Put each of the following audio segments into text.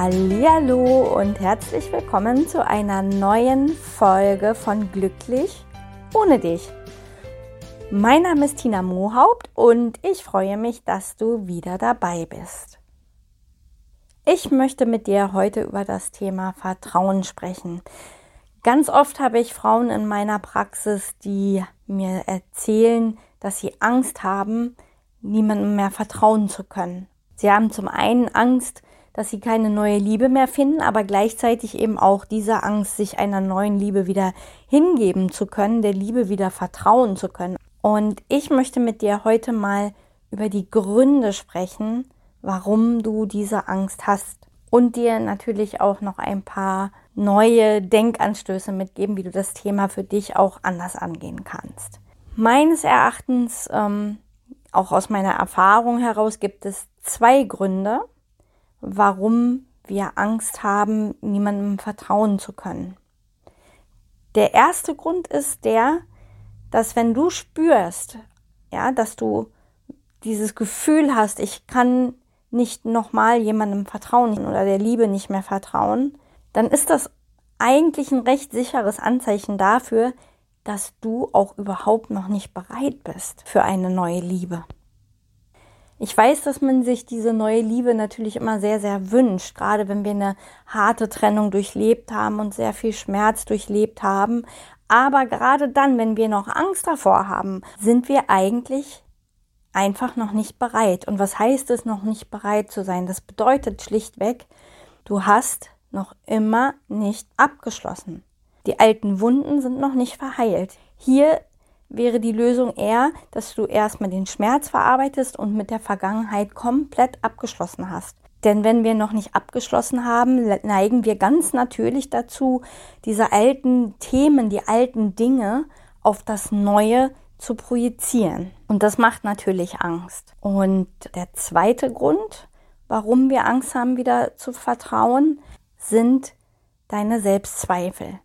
Hallo und herzlich willkommen zu einer neuen Folge von Glücklich ohne dich. Mein Name ist Tina Mohaupt und ich freue mich, dass du wieder dabei bist. Ich möchte mit dir heute über das Thema Vertrauen sprechen. Ganz oft habe ich Frauen in meiner Praxis, die mir erzählen, dass sie Angst haben, niemandem mehr vertrauen zu können. Sie haben zum einen Angst, dass sie keine neue Liebe mehr finden, aber gleichzeitig eben auch diese Angst, sich einer neuen Liebe wieder hingeben zu können, der Liebe wieder vertrauen zu können. Und ich möchte mit dir heute mal über die Gründe sprechen, warum du diese Angst hast und dir natürlich auch noch ein paar neue Denkanstöße mitgeben, wie du das Thema für dich auch anders angehen kannst. Meines Erachtens, ähm, auch aus meiner Erfahrung heraus, gibt es zwei Gründe, warum wir Angst haben, niemandem vertrauen zu können. Der erste Grund ist der, dass wenn du spürst, ja, dass du dieses Gefühl hast, ich kann nicht nochmal jemandem vertrauen oder der Liebe nicht mehr vertrauen, dann ist das eigentlich ein recht sicheres Anzeichen dafür, dass du auch überhaupt noch nicht bereit bist für eine neue Liebe. Ich weiß, dass man sich diese neue Liebe natürlich immer sehr, sehr wünscht, gerade wenn wir eine harte Trennung durchlebt haben und sehr viel Schmerz durchlebt haben. Aber gerade dann, wenn wir noch Angst davor haben, sind wir eigentlich einfach noch nicht bereit. Und was heißt es, noch nicht bereit zu sein? Das bedeutet schlichtweg, du hast noch immer nicht abgeschlossen. Die alten Wunden sind noch nicht verheilt. Hier wäre die Lösung eher, dass du erstmal den Schmerz verarbeitest und mit der Vergangenheit komplett abgeschlossen hast. Denn wenn wir noch nicht abgeschlossen haben, neigen wir ganz natürlich dazu, diese alten Themen, die alten Dinge auf das Neue zu projizieren. Und das macht natürlich Angst. Und der zweite Grund, warum wir Angst haben, wieder zu vertrauen, sind deine Selbstzweifel.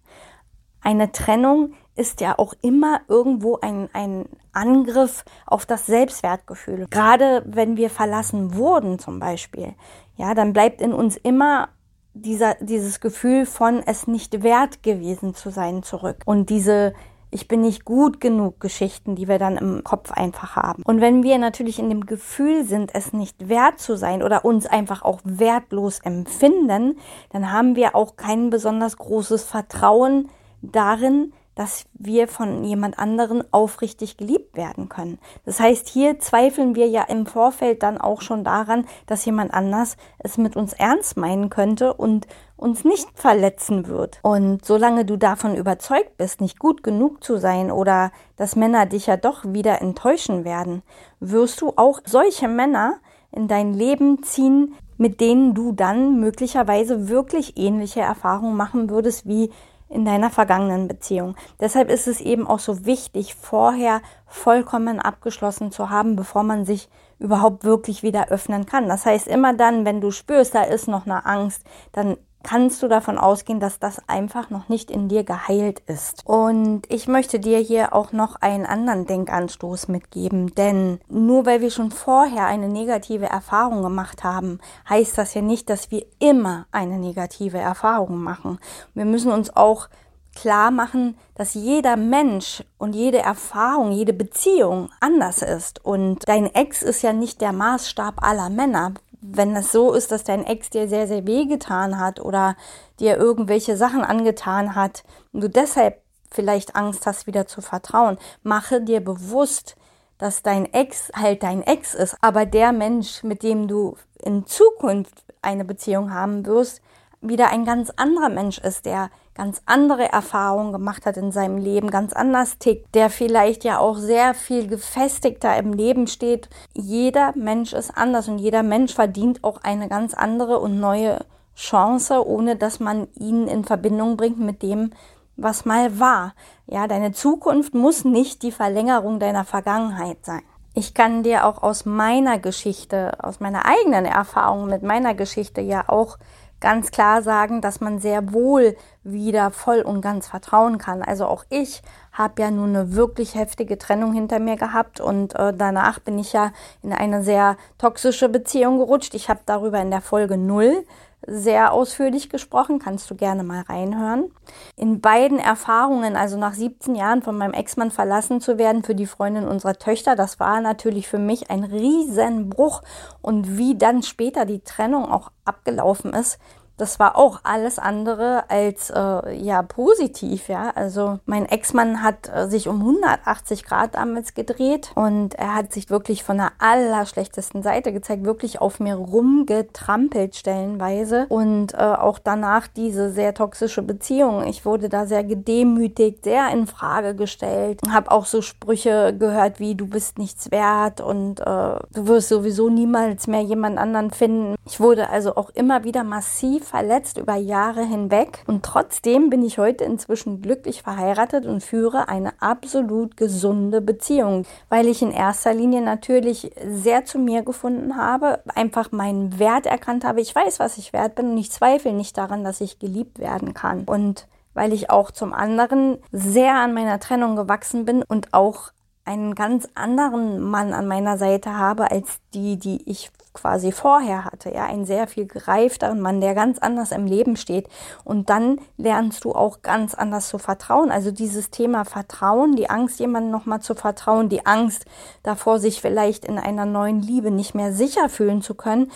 Eine Trennung ist ja auch immer irgendwo ein, ein Angriff auf das Selbstwertgefühl. Gerade wenn wir verlassen wurden zum Beispiel, ja, dann bleibt in uns immer dieser, dieses Gefühl von es nicht wert gewesen zu sein zurück. Und diese ich bin nicht gut genug Geschichten, die wir dann im Kopf einfach haben. Und wenn wir natürlich in dem Gefühl sind, es nicht wert zu sein oder uns einfach auch wertlos empfinden, dann haben wir auch kein besonders großes Vertrauen darin, dass wir von jemand anderen aufrichtig geliebt werden können. Das heißt, hier zweifeln wir ja im Vorfeld dann auch schon daran, dass jemand anders es mit uns ernst meinen könnte und uns nicht verletzen wird. Und solange du davon überzeugt bist, nicht gut genug zu sein oder dass Männer dich ja doch wieder enttäuschen werden, wirst du auch solche Männer in dein Leben ziehen, mit denen du dann möglicherweise wirklich ähnliche Erfahrungen machen würdest wie in deiner vergangenen Beziehung. Deshalb ist es eben auch so wichtig, vorher vollkommen abgeschlossen zu haben, bevor man sich überhaupt wirklich wieder öffnen kann. Das heißt, immer dann, wenn du spürst, da ist noch eine Angst, dann kannst du davon ausgehen, dass das einfach noch nicht in dir geheilt ist. Und ich möchte dir hier auch noch einen anderen Denkanstoß mitgeben, denn nur weil wir schon vorher eine negative Erfahrung gemacht haben, heißt das ja nicht, dass wir immer eine negative Erfahrung machen. Wir müssen uns auch klar machen, dass jeder Mensch und jede Erfahrung, jede Beziehung anders ist. Und dein Ex ist ja nicht der Maßstab aller Männer wenn es so ist, dass dein Ex dir sehr, sehr weh getan hat oder dir irgendwelche Sachen angetan hat und du deshalb vielleicht Angst hast, wieder zu vertrauen, mache dir bewusst, dass dein Ex halt dein Ex ist, aber der Mensch, mit dem du in Zukunft eine Beziehung haben wirst, wieder ein ganz anderer Mensch ist, der ganz andere Erfahrungen gemacht hat in seinem Leben, ganz anders tickt, der vielleicht ja auch sehr viel gefestigter im Leben steht. Jeder Mensch ist anders und jeder Mensch verdient auch eine ganz andere und neue Chance, ohne dass man ihn in Verbindung bringt mit dem, was mal war. Ja, deine Zukunft muss nicht die Verlängerung deiner Vergangenheit sein. Ich kann dir auch aus meiner Geschichte, aus meiner eigenen Erfahrung mit meiner Geschichte ja auch ganz klar sagen, dass man sehr wohl wieder voll und ganz vertrauen kann. Also auch ich habe ja nun eine wirklich heftige Trennung hinter mir gehabt und äh, danach bin ich ja in eine sehr toxische Beziehung gerutscht. Ich habe darüber in der Folge null sehr ausführlich gesprochen, kannst du gerne mal reinhören. In beiden Erfahrungen, also nach 17 Jahren von meinem Ex-Mann verlassen zu werden für die Freundin unserer Töchter, das war natürlich für mich ein Riesenbruch. Und wie dann später die Trennung auch abgelaufen ist, das war auch alles andere als äh, ja positiv, ja. Also mein Ex-Mann hat äh, sich um 180 Grad damals gedreht und er hat sich wirklich von der allerschlechtesten Seite gezeigt, wirklich auf mir rumgetrampelt stellenweise und äh, auch danach diese sehr toxische Beziehung. Ich wurde da sehr gedemütigt, sehr in Frage gestellt, habe auch so Sprüche gehört wie du bist nichts wert und äh, du wirst sowieso niemals mehr jemand anderen finden. Ich wurde also auch immer wieder massiv verletzt über Jahre hinweg und trotzdem bin ich heute inzwischen glücklich verheiratet und führe eine absolut gesunde Beziehung, weil ich in erster Linie natürlich sehr zu mir gefunden habe, einfach meinen Wert erkannt habe. Ich weiß, was ich wert bin und ich zweifle nicht daran, dass ich geliebt werden kann. Und weil ich auch zum anderen sehr an meiner Trennung gewachsen bin und auch einen ganz anderen Mann an meiner Seite habe als die, die ich quasi vorher hatte. Ja, einen sehr viel gereifteren Mann, der ganz anders im Leben steht. Und dann lernst du auch ganz anders zu vertrauen. Also dieses Thema Vertrauen, die Angst, jemandem nochmal zu vertrauen, die Angst davor, sich vielleicht in einer neuen Liebe nicht mehr sicher fühlen zu können,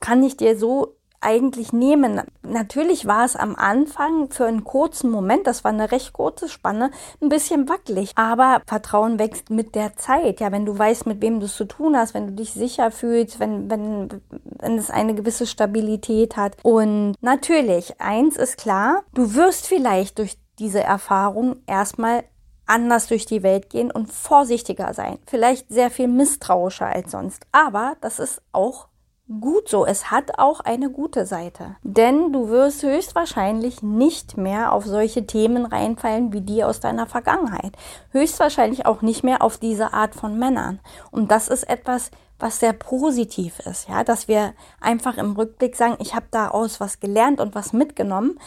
kann ich dir so eigentlich nehmen. Natürlich war es am Anfang für einen kurzen Moment, das war eine recht kurze Spanne, ein bisschen wackelig. Aber Vertrauen wächst mit der Zeit. Ja, wenn du weißt, mit wem du es zu tun hast, wenn du dich sicher fühlst, wenn, wenn, wenn es eine gewisse Stabilität hat. Und natürlich, eins ist klar, du wirst vielleicht durch diese Erfahrung erstmal anders durch die Welt gehen und vorsichtiger sein. Vielleicht sehr viel misstrauischer als sonst. Aber das ist auch gut so. Es hat auch eine gute Seite. Denn du wirst höchstwahrscheinlich nicht mehr auf solche Themen reinfallen wie die aus deiner Vergangenheit. Höchstwahrscheinlich auch nicht mehr auf diese Art von Männern. Und das ist etwas, was sehr positiv ist, ja, dass wir einfach im Rückblick sagen, ich habe daraus was gelernt und was mitgenommen,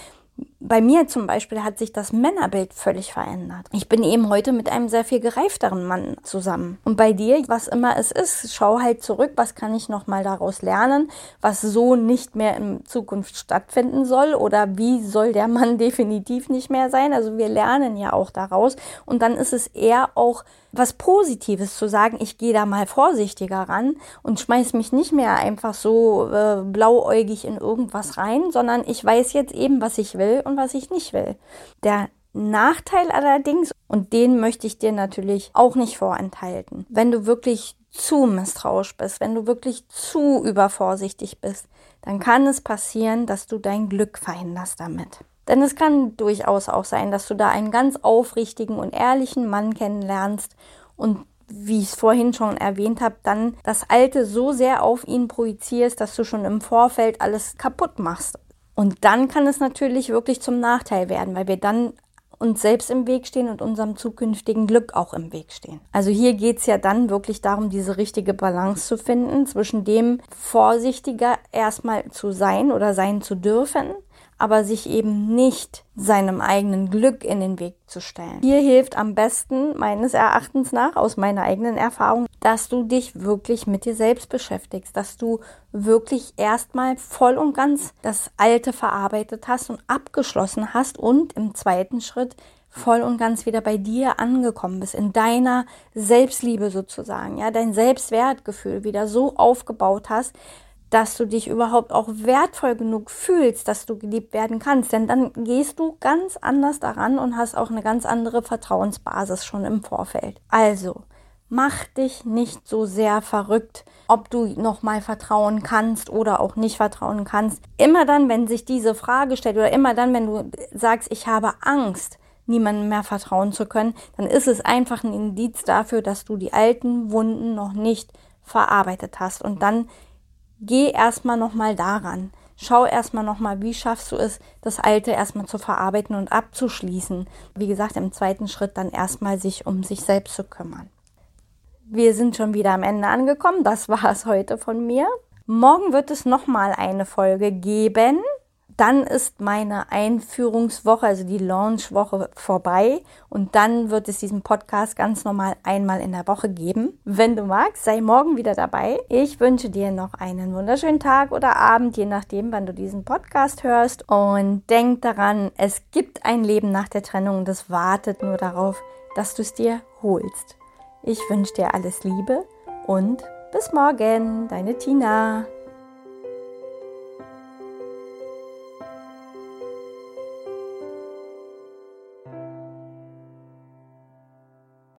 bei mir zum Beispiel hat sich das Männerbild völlig verändert. Ich bin eben heute mit einem sehr viel gereifteren Mann zusammen. Und bei dir, was immer es ist, schau halt zurück, was kann ich nochmal daraus lernen, was so nicht mehr in Zukunft stattfinden soll oder wie soll der Mann definitiv nicht mehr sein. Also wir lernen ja auch daraus. Und dann ist es eher auch was Positives zu sagen, ich gehe da mal vorsichtiger ran und schmeiß mich nicht mehr einfach so äh, blauäugig in irgendwas rein, sondern ich weiß jetzt eben, was ich will und was ich nicht will. Der Nachteil allerdings, und den möchte ich dir natürlich auch nicht vorenthalten, wenn du wirklich zu misstrauisch bist, wenn du wirklich zu übervorsichtig bist, dann kann es passieren, dass du dein Glück verhinderst damit. Denn es kann durchaus auch sein, dass du da einen ganz aufrichtigen und ehrlichen Mann kennenlernst und wie ich es vorhin schon erwähnt habe, dann das Alte so sehr auf ihn projizierst, dass du schon im Vorfeld alles kaputt machst. Und dann kann es natürlich wirklich zum Nachteil werden, weil wir dann uns selbst im Weg stehen und unserem zukünftigen Glück auch im Weg stehen. Also hier geht es ja dann wirklich darum, diese richtige Balance zu finden zwischen dem vorsichtiger erstmal zu sein oder sein zu dürfen aber sich eben nicht seinem eigenen Glück in den Weg zu stellen. Hier hilft am besten meines Erachtens nach, aus meiner eigenen Erfahrung, dass du dich wirklich mit dir selbst beschäftigst, dass du wirklich erstmal voll und ganz das Alte verarbeitet hast und abgeschlossen hast und im zweiten Schritt voll und ganz wieder bei dir angekommen bist, in deiner Selbstliebe sozusagen, ja, dein Selbstwertgefühl wieder so aufgebaut hast, dass du dich überhaupt auch wertvoll genug fühlst, dass du geliebt werden kannst. Denn dann gehst du ganz anders daran und hast auch eine ganz andere Vertrauensbasis schon im Vorfeld. Also, mach dich nicht so sehr verrückt, ob du nochmal vertrauen kannst oder auch nicht vertrauen kannst. Immer dann, wenn sich diese Frage stellt oder immer dann, wenn du sagst, ich habe Angst, niemandem mehr vertrauen zu können, dann ist es einfach ein Indiz dafür, dass du die alten Wunden noch nicht verarbeitet hast und dann geh erstmal nochmal daran. schau erstmal nochmal, wie schaffst du es, das Alte erstmal zu verarbeiten und abzuschließen. Wie gesagt, im zweiten Schritt dann erstmal sich um sich selbst zu kümmern. Wir sind schon wieder am Ende angekommen. Das war es heute von mir. Morgen wird es nochmal eine Folge geben. Dann ist meine Einführungswoche, also die Launchwoche vorbei und dann wird es diesen Podcast ganz normal einmal in der Woche geben. Wenn du magst, sei morgen wieder dabei. Ich wünsche dir noch einen wunderschönen Tag oder Abend, je nachdem, wann du diesen Podcast hörst. Und denk daran, es gibt ein Leben nach der Trennung und das wartet nur darauf, dass du es dir holst. Ich wünsche dir alles Liebe und bis morgen, deine Tina.